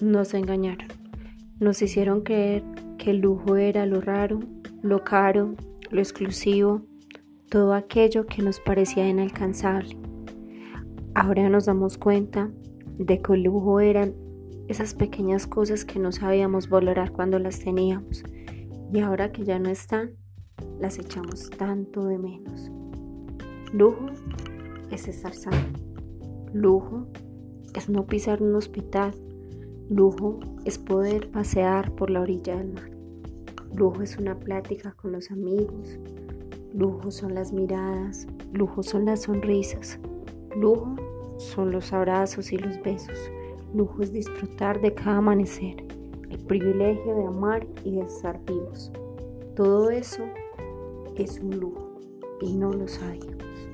Nos engañaron. Nos hicieron creer que el lujo era lo raro, lo caro, lo exclusivo, todo aquello que nos parecía inalcanzable. Ahora nos damos cuenta de que el lujo eran esas pequeñas cosas que no sabíamos valorar cuando las teníamos y ahora que ya no están, las echamos tanto de menos. Lujo es estar sano. Lujo es no pisar un hospital. Lujo es poder pasear por la orilla del mar. Lujo es una plática con los amigos. Lujo son las miradas. Lujo son las sonrisas. Lujo son los abrazos y los besos. Lujo es disfrutar de cada amanecer. El privilegio de amar y de estar vivos. Todo eso es un lujo y no lo sabíamos.